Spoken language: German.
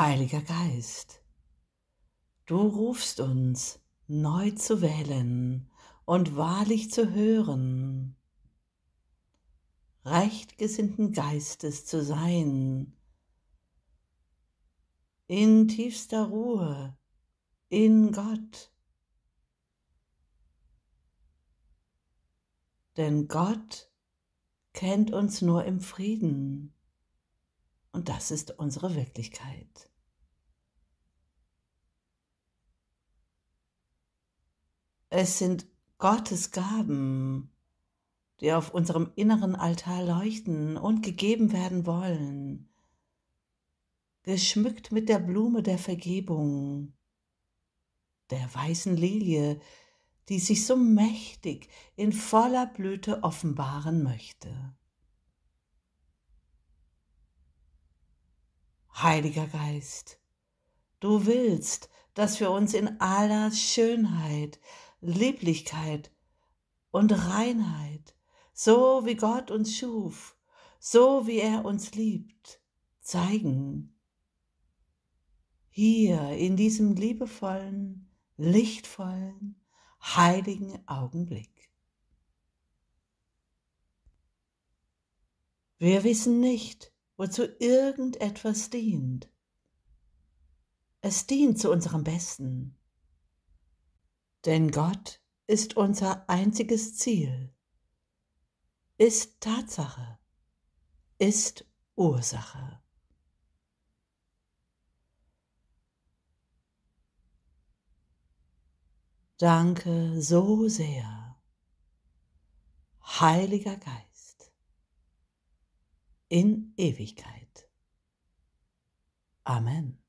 Heiliger Geist, du rufst uns neu zu wählen und wahrlich zu hören, rechtgesinnten Geistes zu sein, in tiefster Ruhe, in Gott. Denn Gott kennt uns nur im Frieden und das ist unsere Wirklichkeit. Es sind Gottes Gaben, die auf unserem inneren Altar leuchten und gegeben werden wollen, geschmückt mit der Blume der Vergebung, der weißen Lilie, die sich so mächtig in voller Blüte offenbaren möchte. Heiliger Geist, du willst, dass wir uns in aller Schönheit, Lieblichkeit und Reinheit, so wie Gott uns schuf, so wie er uns liebt, zeigen. Hier in diesem liebevollen, lichtvollen, heiligen Augenblick. Wir wissen nicht, wozu irgendetwas dient. Es dient zu unserem Besten. Denn Gott ist unser einziges Ziel, ist Tatsache, ist Ursache. Danke so sehr, Heiliger Geist, in Ewigkeit. Amen.